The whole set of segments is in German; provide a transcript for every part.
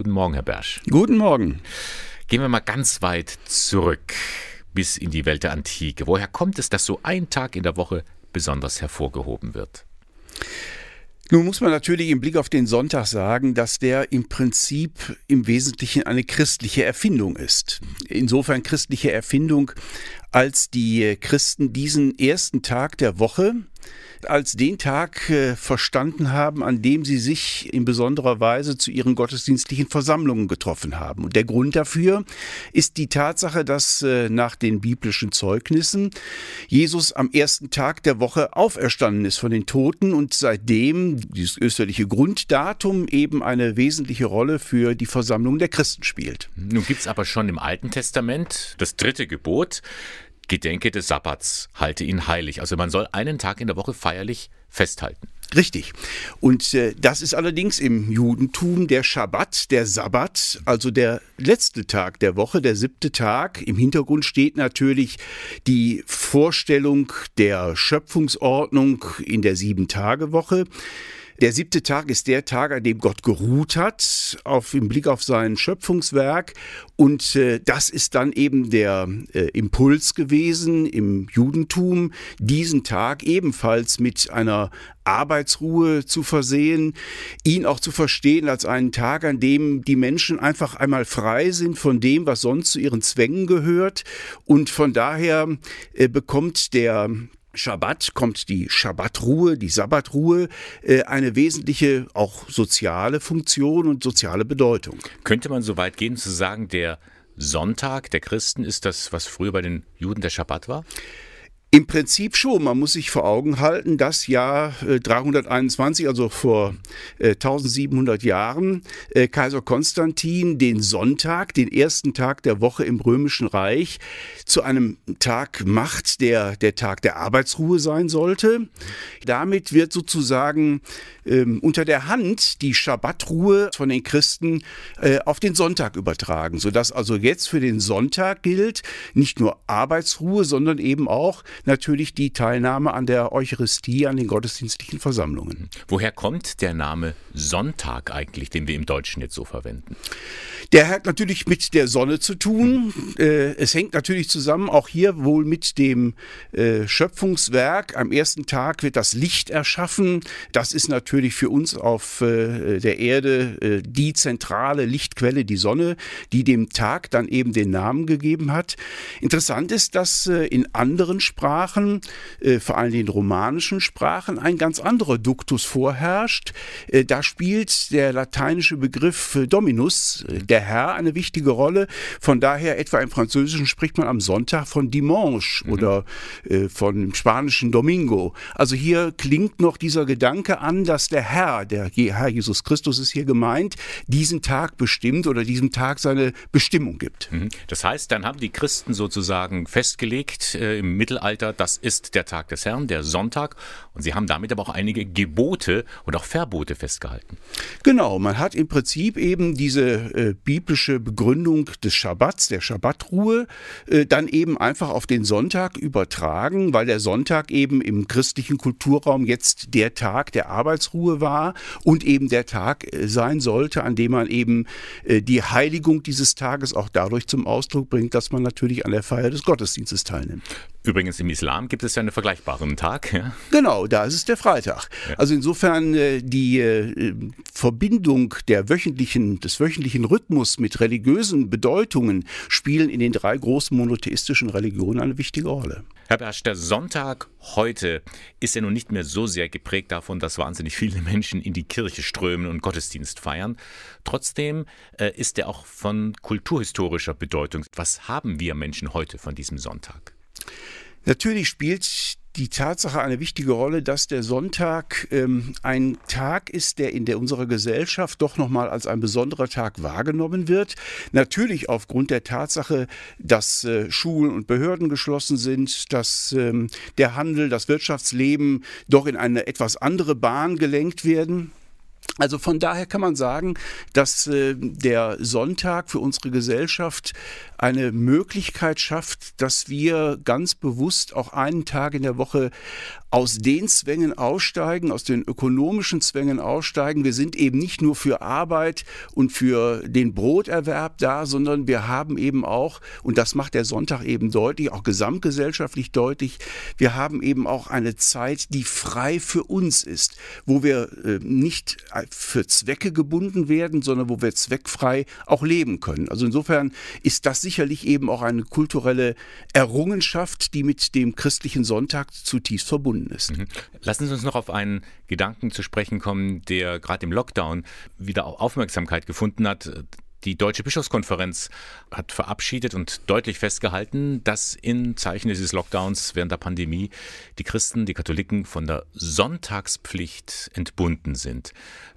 Guten Morgen, Herr Bersch. Guten Morgen. Gehen wir mal ganz weit zurück bis in die Welt der Antike. Woher kommt es, dass so ein Tag in der Woche besonders hervorgehoben wird? Nun muss man natürlich im Blick auf den Sonntag sagen, dass der im Prinzip im Wesentlichen eine christliche Erfindung ist. Insofern christliche Erfindung, als die Christen diesen ersten Tag der Woche als den Tag äh, verstanden haben, an dem sie sich in besonderer Weise zu ihren gottesdienstlichen Versammlungen getroffen haben. Und der Grund dafür ist die Tatsache, dass äh, nach den biblischen Zeugnissen Jesus am ersten Tag der Woche auferstanden ist von den Toten und seitdem dieses österliche Grunddatum eben eine wesentliche Rolle für die Versammlung der Christen spielt. Nun gibt es aber schon im Alten Testament das dritte Gebot, Gedenke des Sabbats, halte ihn heilig. Also man soll einen Tag in der Woche feierlich festhalten. Richtig. Und äh, das ist allerdings im Judentum der Schabbat, der Sabbat, also der letzte Tag der Woche, der siebte Tag. Im Hintergrund steht natürlich die Vorstellung der Schöpfungsordnung in der Sieben-Tage-Woche. Der siebte Tag ist der Tag, an dem Gott geruht hat, auf, im Blick auf sein Schöpfungswerk. Und äh, das ist dann eben der äh, Impuls gewesen im Judentum, diesen Tag ebenfalls mit einer Arbeitsruhe zu versehen, ihn auch zu verstehen als einen Tag, an dem die Menschen einfach einmal frei sind von dem, was sonst zu ihren Zwängen gehört. Und von daher äh, bekommt der Schabbat kommt die Schabbatruhe, die Sabbatruhe, äh, eine wesentliche auch soziale Funktion und soziale Bedeutung. Könnte man so weit gehen zu sagen, der Sonntag der Christen ist das, was früher bei den Juden der Schabbat war? Im Prinzip schon. Man muss sich vor Augen halten, dass Jahr 321, also vor 1700 Jahren, äh, Kaiser Konstantin den Sonntag, den ersten Tag der Woche im Römischen Reich, zu einem Tag macht, der der Tag der Arbeitsruhe sein sollte. Damit wird sozusagen ähm, unter der Hand die Schabbatruhe von den Christen äh, auf den Sonntag übertragen, sodass also jetzt für den Sonntag gilt nicht nur Arbeitsruhe, sondern eben auch natürlich die Teilnahme an der Eucharistie, an den gottesdienstlichen Versammlungen. Woher kommt der Name Sonntag eigentlich, den wir im Deutschen jetzt so verwenden? Der hat natürlich mit der Sonne zu tun. Äh, es hängt natürlich zusammen, auch hier wohl mit dem äh, Schöpfungswerk. Am ersten Tag wird das Licht erschaffen. Das ist natürlich für uns auf äh, der Erde die zentrale Lichtquelle, die Sonne, die dem Tag dann eben den Namen gegeben hat. Interessant ist, dass in anderen Sprachen, vor allem den romanischen Sprachen, ein ganz anderer Duktus vorherrscht. Da spielt der lateinische Begriff Dominus, der der Herr eine wichtige Rolle. Von daher, etwa im Französischen spricht man am Sonntag von Dimanche mhm. oder äh, von spanischen Domingo. Also hier klingt noch dieser Gedanke an, dass der Herr, der Herr Jesus Christus ist hier gemeint, diesen Tag bestimmt oder diesem Tag seine Bestimmung gibt. Mhm. Das heißt, dann haben die Christen sozusagen festgelegt äh, im Mittelalter, das ist der Tag des Herrn, der Sonntag. Und sie haben damit aber auch einige Gebote und auch Verbote festgehalten. Genau, man hat im Prinzip eben diese äh, biblische Begründung des Schabbats, der Schabbatruhe, äh, dann eben einfach auf den Sonntag übertragen, weil der Sonntag eben im christlichen Kulturraum jetzt der Tag der Arbeitsruhe war und eben der Tag äh, sein sollte, an dem man eben äh, die Heiligung dieses Tages auch dadurch zum Ausdruck bringt, dass man natürlich an der Feier des Gottesdienstes teilnimmt. Übrigens im Islam gibt es ja einen vergleichbaren Tag. Ja? Genau, da ist es der Freitag. Ja. Also insofern die Verbindung der wöchentlichen, des wöchentlichen Rhythmus mit religiösen Bedeutungen spielen in den drei großen monotheistischen Religionen eine wichtige Rolle. Herr Bersch, der Sonntag heute ist ja nun nicht mehr so sehr geprägt davon, dass wahnsinnig viele Menschen in die Kirche strömen und Gottesdienst feiern. Trotzdem äh, ist er auch von kulturhistorischer Bedeutung. Was haben wir Menschen heute von diesem Sonntag? Natürlich spielt die Tatsache eine wichtige Rolle, dass der Sonntag ähm, ein Tag ist, der in der unserer Gesellschaft doch nochmal als ein besonderer Tag wahrgenommen wird. Natürlich aufgrund der Tatsache, dass äh, Schulen und Behörden geschlossen sind, dass ähm, der Handel, das Wirtschaftsleben doch in eine etwas andere Bahn gelenkt werden. Also von daher kann man sagen, dass äh, der Sonntag für unsere Gesellschaft eine Möglichkeit schafft, dass wir ganz bewusst auch einen Tag in der Woche aus den Zwängen aussteigen, aus den ökonomischen Zwängen aussteigen. Wir sind eben nicht nur für Arbeit und für den Broterwerb da, sondern wir haben eben auch, und das macht der Sonntag eben deutlich, auch gesamtgesellschaftlich deutlich, wir haben eben auch eine Zeit, die frei für uns ist, wo wir äh, nicht für Zwecke gebunden werden, sondern wo wir zweckfrei auch leben können. Also insofern ist das sicherlich eben auch eine kulturelle Errungenschaft, die mit dem christlichen Sonntag zutiefst verbunden ist. Mhm. Lassen Sie uns noch auf einen Gedanken zu sprechen kommen, der gerade im Lockdown wieder Aufmerksamkeit gefunden hat. Die Deutsche Bischofskonferenz hat verabschiedet und deutlich festgehalten, dass in Zeichen dieses Lockdowns während der Pandemie die Christen, die Katholiken von der Sonntagspflicht entbunden sind.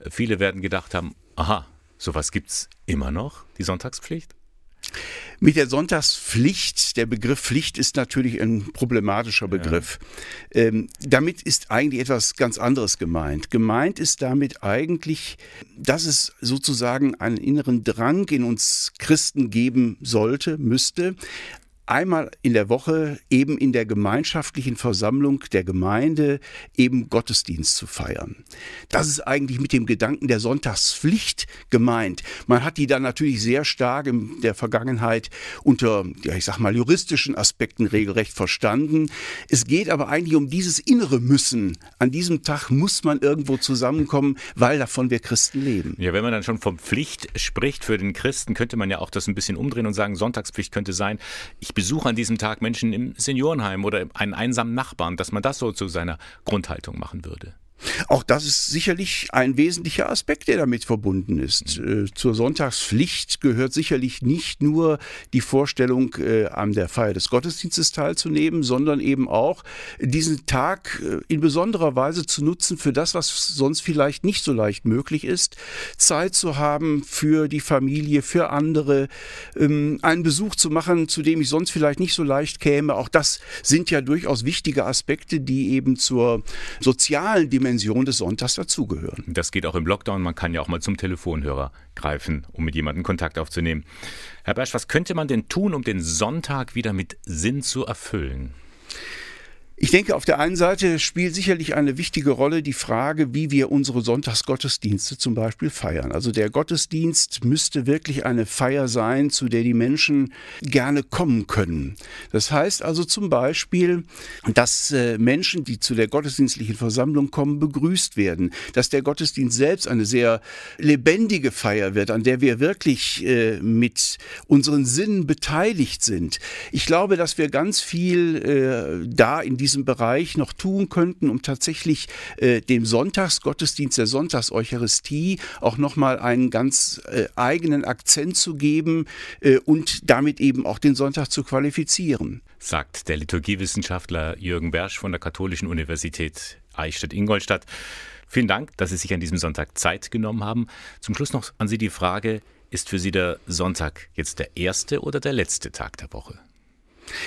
Viele werden gedacht haben, aha, sowas gibt es immer noch, die Sonntagspflicht? Mit der Sonntagspflicht, der Begriff Pflicht ist natürlich ein problematischer Begriff. Ja. Ähm, damit ist eigentlich etwas ganz anderes gemeint. Gemeint ist damit eigentlich, dass es sozusagen einen inneren Drang in uns Christen geben sollte, müsste, einmal in der Woche eben in der gemeinschaftlichen Versammlung der Gemeinde eben Gottesdienst zu feiern. Das ist eigentlich mit dem Gedanken der Sonntagspflicht gemeint. Man hat die dann natürlich sehr stark in der Vergangenheit unter, ja, ich sag mal, juristischen Aspekten regelrecht verstanden. Es geht aber eigentlich um dieses innere Müssen. An diesem Tag muss man irgendwo zusammenkommen, weil davon wir Christen leben. Ja, wenn man dann schon von Pflicht spricht für den Christen, könnte man ja auch das ein bisschen umdrehen und sagen, Sonntagspflicht könnte sein, ich ich besuche an diesem Tag Menschen im Seniorenheim oder einen einsamen Nachbarn, dass man das so zu seiner Grundhaltung machen würde. Auch das ist sicherlich ein wesentlicher Aspekt, der damit verbunden ist. Mhm. Äh, zur Sonntagspflicht gehört sicherlich nicht nur die Vorstellung, äh, an der Feier des Gottesdienstes teilzunehmen, sondern eben auch diesen Tag äh, in besonderer Weise zu nutzen für das, was sonst vielleicht nicht so leicht möglich ist. Zeit zu haben für die Familie, für andere, ähm, einen Besuch zu machen, zu dem ich sonst vielleicht nicht so leicht käme. Auch das sind ja durchaus wichtige Aspekte, die eben zur sozialen Dimension Dimension des Sonntags dazugehören. Das geht auch im Lockdown. Man kann ja auch mal zum Telefonhörer greifen, um mit jemandem Kontakt aufzunehmen. Herr Bersch, was könnte man denn tun, um den Sonntag wieder mit Sinn zu erfüllen? Ich denke, auf der einen Seite spielt sicherlich eine wichtige Rolle die Frage, wie wir unsere Sonntagsgottesdienste zum Beispiel feiern. Also der Gottesdienst müsste wirklich eine Feier sein, zu der die Menschen gerne kommen können. Das heißt also zum Beispiel, dass äh, Menschen, die zu der gottesdienstlichen Versammlung kommen, begrüßt werden, dass der Gottesdienst selbst eine sehr lebendige Feier wird, an der wir wirklich äh, mit unseren Sinnen beteiligt sind. Ich glaube, dass wir ganz viel äh, da in diesem Bereich noch tun könnten, um tatsächlich äh, dem Sonntagsgottesdienst, der Sonntagseucharistie auch nochmal einen ganz äh, eigenen Akzent zu geben äh, und damit eben auch den Sonntag zu qualifizieren. Sagt der Liturgiewissenschaftler Jürgen Bersch von der Katholischen Universität Eichstätt-Ingolstadt. Vielen Dank, dass Sie sich an diesem Sonntag Zeit genommen haben. Zum Schluss noch an Sie die Frage, ist für Sie der Sonntag jetzt der erste oder der letzte Tag der Woche?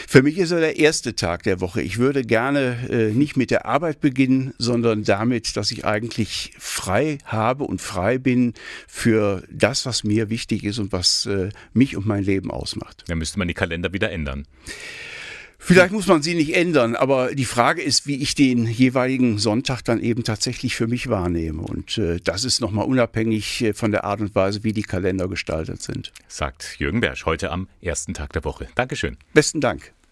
Für mich ist er der erste Tag der Woche. Ich würde gerne äh, nicht mit der Arbeit beginnen, sondern damit, dass ich eigentlich frei habe und frei bin für das, was mir wichtig ist und was äh, mich und mein Leben ausmacht. Dann müsste man die Kalender wieder ändern. Vielleicht muss man sie nicht ändern, aber die Frage ist, wie ich den jeweiligen Sonntag dann eben tatsächlich für mich wahrnehme. Und äh, das ist nochmal unabhängig äh, von der Art und Weise, wie die Kalender gestaltet sind. Sagt Jürgen Bersch heute am ersten Tag der Woche. Dankeschön. Besten Dank.